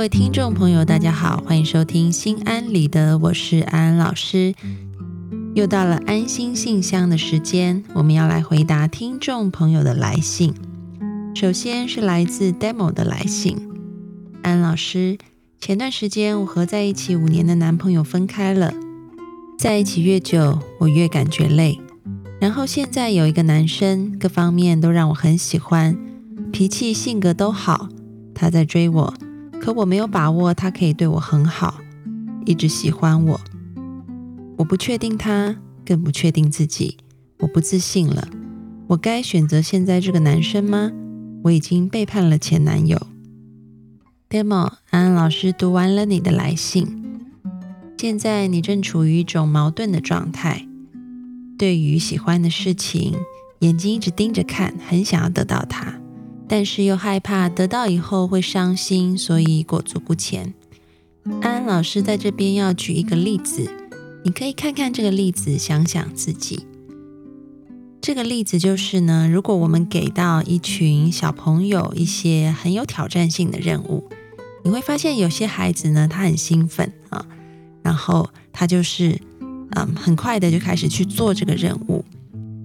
各位听众朋友，大家好，欢迎收听心安理得，我是安安老师。又到了安心信箱的时间，我们要来回答听众朋友的来信。首先是来自 Demo 的来信，安老师，前段时间我和在一起五年的男朋友分开了，在一起越久，我越感觉累。然后现在有一个男生，各方面都让我很喜欢，脾气性格都好，他在追我。可我没有把握，他可以对我很好，一直喜欢我。我不确定他，更不确定自己，我不自信了。我该选择现在这个男生吗？我已经背叛了前男友。Demo，安安老师读完了你的来信，现在你正处于一种矛盾的状态，对于喜欢的事情，眼睛一直盯着看，很想要得到他。但是又害怕得到以后会伤心，所以裹足不前。安安老师在这边要举一个例子，你可以看看这个例子，想想自己。这个例子就是呢，如果我们给到一群小朋友一些很有挑战性的任务，你会发现有些孩子呢，他很兴奋啊，然后他就是嗯很快的就开始去做这个任务，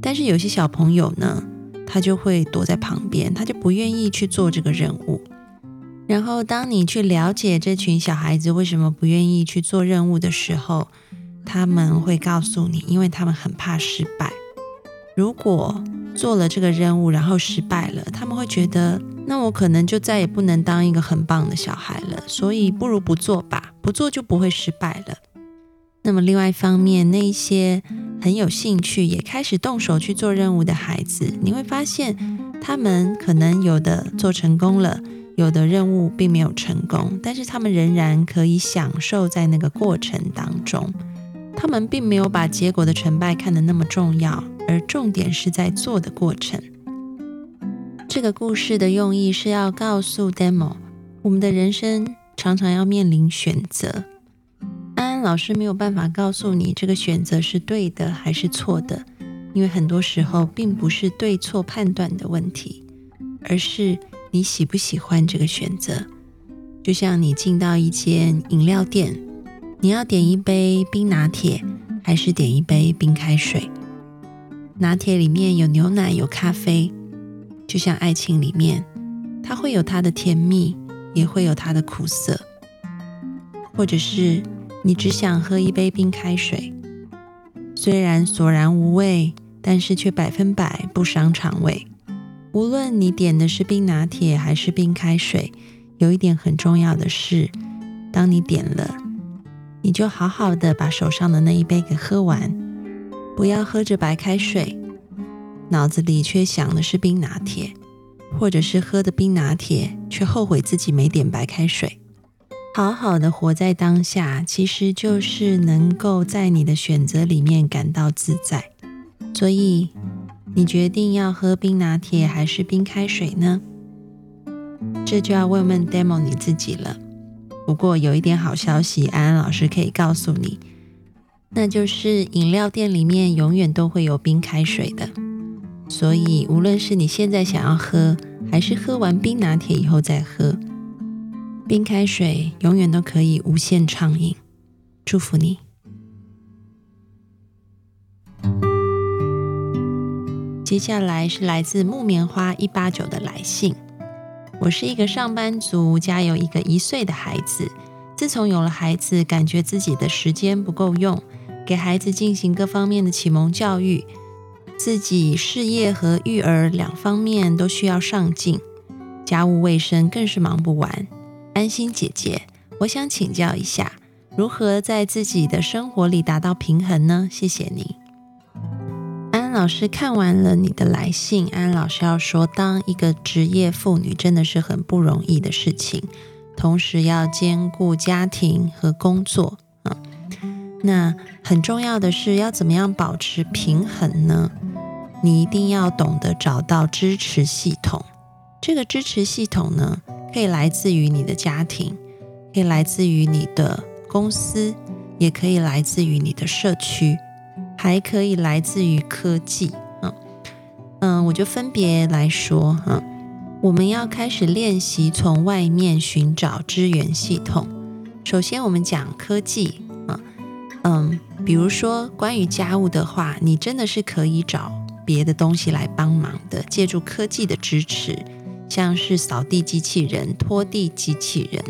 但是有些小朋友呢。他就会躲在旁边，他就不愿意去做这个任务。然后，当你去了解这群小孩子为什么不愿意去做任务的时候，他们会告诉你，因为他们很怕失败。如果做了这个任务然后失败了，他们会觉得，那我可能就再也不能当一个很棒的小孩了。所以，不如不做吧，不做就不会失败了。那么，另外一方面，那一些。很有兴趣，也开始动手去做任务的孩子，你会发现，他们可能有的做成功了，有的任务并没有成功，但是他们仍然可以享受在那个过程当中。他们并没有把结果的成败看得那么重要，而重点是在做的过程。这个故事的用意是要告诉 Demo，我们的人生常常要面临选择。老师没有办法告诉你这个选择是对的还是错的，因为很多时候并不是对错判断的问题，而是你喜不喜欢这个选择。就像你进到一间饮料店，你要点一杯冰拿铁还是点一杯冰开水？拿铁里面有牛奶有咖啡，就像爱情里面，它会有它的甜蜜，也会有它的苦涩，或者是。你只想喝一杯冰开水，虽然索然无味，但是却百分百不伤肠胃。无论你点的是冰拿铁还是冰开水，有一点很重要的是，当你点了，你就好好的把手上的那一杯给喝完，不要喝着白开水，脑子里却想的是冰拿铁，或者是喝的冰拿铁却后悔自己没点白开水。好好的活在当下，其实就是能够在你的选择里面感到自在。所以，你决定要喝冰拿铁还是冰开水呢？这就要问问 demo 你自己了。不过有一点好消息，安安老师可以告诉你，那就是饮料店里面永远都会有冰开水的。所以，无论是你现在想要喝，还是喝完冰拿铁以后再喝。冰开水永远都可以无限畅饮，祝福你。接下来是来自木棉花一八九的来信。我是一个上班族，家有一个一岁的孩子。自从有了孩子，感觉自己的时间不够用，给孩子进行各方面的启蒙教育，自己事业和育儿两方面都需要上进，家务卫生更是忙不完。安心姐姐，我想请教一下，如何在自己的生活里达到平衡呢？谢谢你，安安老师看完了你的来信。安安老师要说，当一个职业妇女真的是很不容易的事情，同时要兼顾家庭和工作啊。那很重要的是要怎么样保持平衡呢？你一定要懂得找到支持系统。这个支持系统呢？可以来自于你的家庭，可以来自于你的公司，也可以来自于你的社区，还可以来自于科技。嗯嗯，我就分别来说哈。我们要开始练习从外面寻找支援系统。首先，我们讲科技啊，嗯，比如说关于家务的话，你真的是可以找别的东西来帮忙的，借助科技的支持，像是扫地机器人、拖地机器人，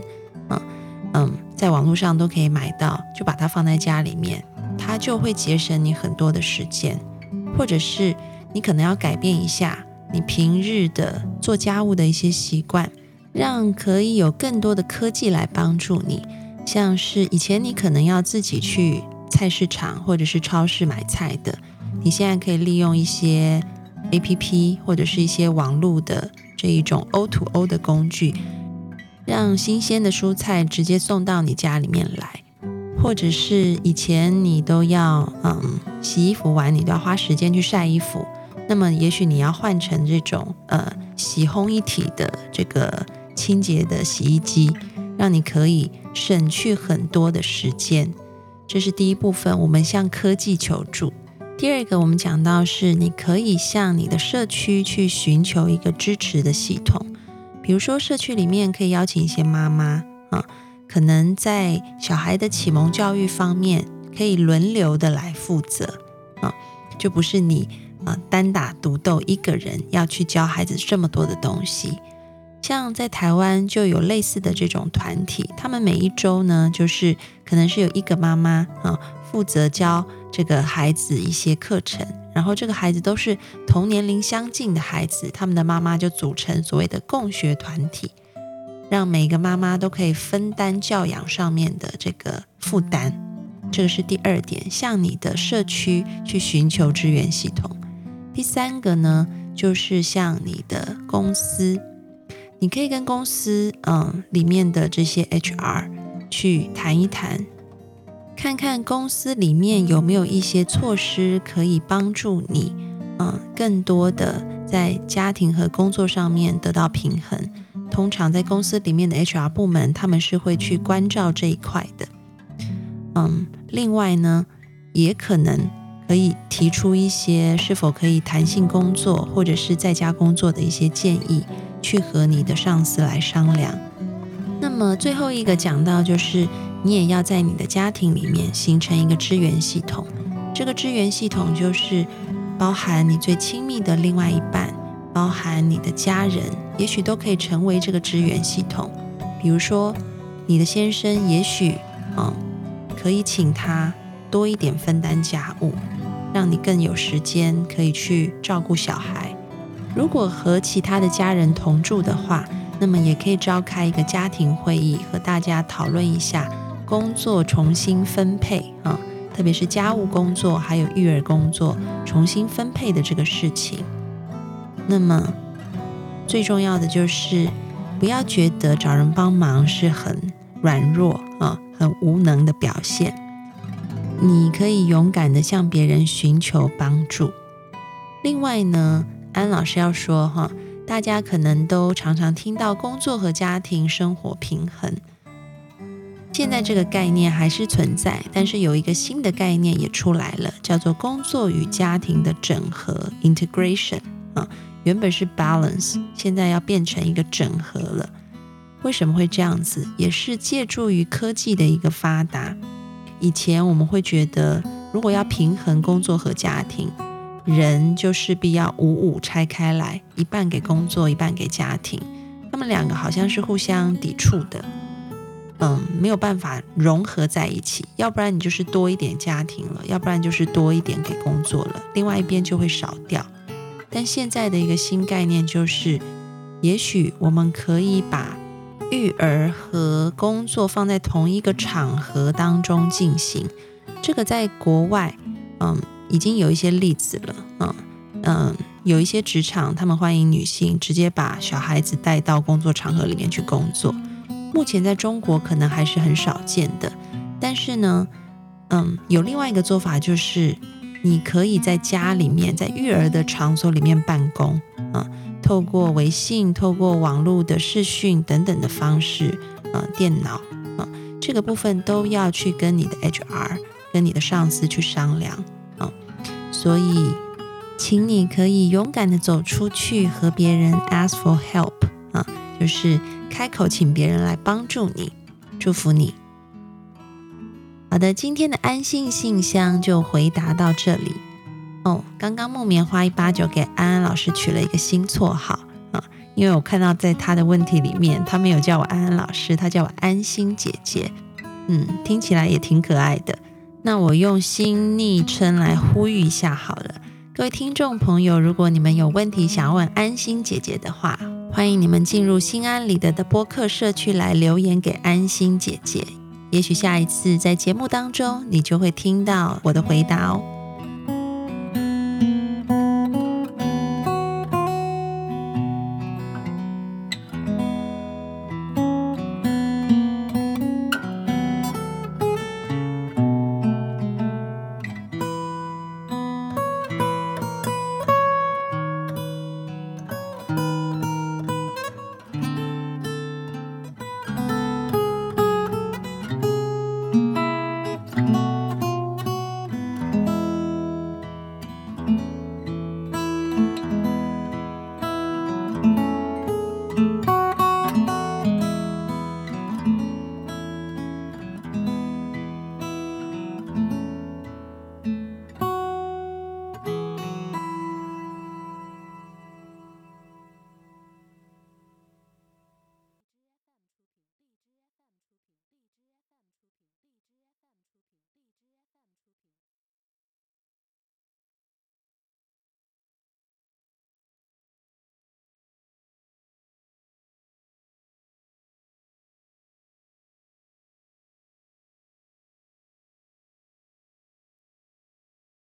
嗯嗯，在网络上都可以买到，就把它放在家里面，它就会节省你很多的时间，或者是你可能要改变一下。你平日的做家务的一些习惯，让可以有更多的科技来帮助你。像是以前你可能要自己去菜市场或者是超市买菜的，你现在可以利用一些 A P P 或者是一些网络的这一种 O to O 的工具，让新鲜的蔬菜直接送到你家里面来。或者是以前你都要嗯洗衣服完，你都要花时间去晒衣服。那么，也许你要换成这种呃洗烘一体的这个清洁的洗衣机，让你可以省去很多的时间。这是第一部分，我们向科技求助。第二个，我们讲到是你可以向你的社区去寻求一个支持的系统，比如说社区里面可以邀请一些妈妈啊，可能在小孩的启蒙教育方面可以轮流的来负责啊，就不是你。啊，单打独斗，一个人要去教孩子这么多的东西，像在台湾就有类似的这种团体，他们每一周呢，就是可能是有一个妈妈啊，负责教这个孩子一些课程，然后这个孩子都是同年龄相近的孩子，他们的妈妈就组成所谓的共学团体，让每个妈妈都可以分担教养上面的这个负担。这个是第二点，向你的社区去寻求支援系统。第三个呢，就是像你的公司，你可以跟公司嗯里面的这些 HR 去谈一谈，看看公司里面有没有一些措施可以帮助你嗯更多的在家庭和工作上面得到平衡。通常在公司里面的 HR 部门，他们是会去关照这一块的。嗯，另外呢，也可能。可以提出一些是否可以弹性工作，或者是在家工作的一些建议，去和你的上司来商量。那么最后一个讲到，就是你也要在你的家庭里面形成一个支援系统。这个支援系统就是包含你最亲密的另外一半，包含你的家人，也许都可以成为这个支援系统。比如说，你的先生，也许嗯，可以请他多一点分担家务。让你更有时间可以去照顾小孩。如果和其他的家人同住的话，那么也可以召开一个家庭会议，和大家讨论一下工作重新分配啊，特别是家务工作还有育儿工作重新分配的这个事情。那么最重要的就是不要觉得找人帮忙是很软弱啊、很无能的表现。你可以勇敢的向别人寻求帮助。另外呢，安老师要说哈，大家可能都常常听到工作和家庭生活平衡，现在这个概念还是存在，但是有一个新的概念也出来了，叫做工作与家庭的整合 （integration） 啊，原本是 balance，现在要变成一个整合了。为什么会这样子？也是借助于科技的一个发达。以前我们会觉得，如果要平衡工作和家庭，人就势必要五五拆开来，一半给工作，一半给家庭。他们两个好像是互相抵触的，嗯，没有办法融合在一起。要不然你就是多一点家庭了，要不然就是多一点给工作了，另外一边就会少掉。但现在的一个新概念就是，也许我们可以把。育儿和工作放在同一个场合当中进行，这个在国外，嗯，已经有一些例子了，嗯嗯，有一些职场他们欢迎女性直接把小孩子带到工作场合里面去工作。目前在中国可能还是很少见的，但是呢，嗯，有另外一个做法就是，你可以在家里面，在育儿的场所里面办公，啊。透过微信、透过网络的视讯等等的方式，呃，电脑，啊，这个部分都要去跟你的 HR、跟你的上司去商量，所以，请你可以勇敢的走出去和别人 ask for help，啊就是开口请别人来帮助你，祝福你。好的，今天的安心信箱就回答到这里。哦，刚刚木棉花一八九给安安老师取了一个新绰号啊，因为我看到在他的问题里面，他没有叫我安安老师，他叫我安心姐姐。嗯，听起来也挺可爱的。那我用新昵称来呼吁一下好了，各位听众朋友，如果你们有问题想要问安心姐姐的话，欢迎你们进入心安理得的播客社区来留言给安心姐姐。也许下一次在节目当中，你就会听到我的回答哦。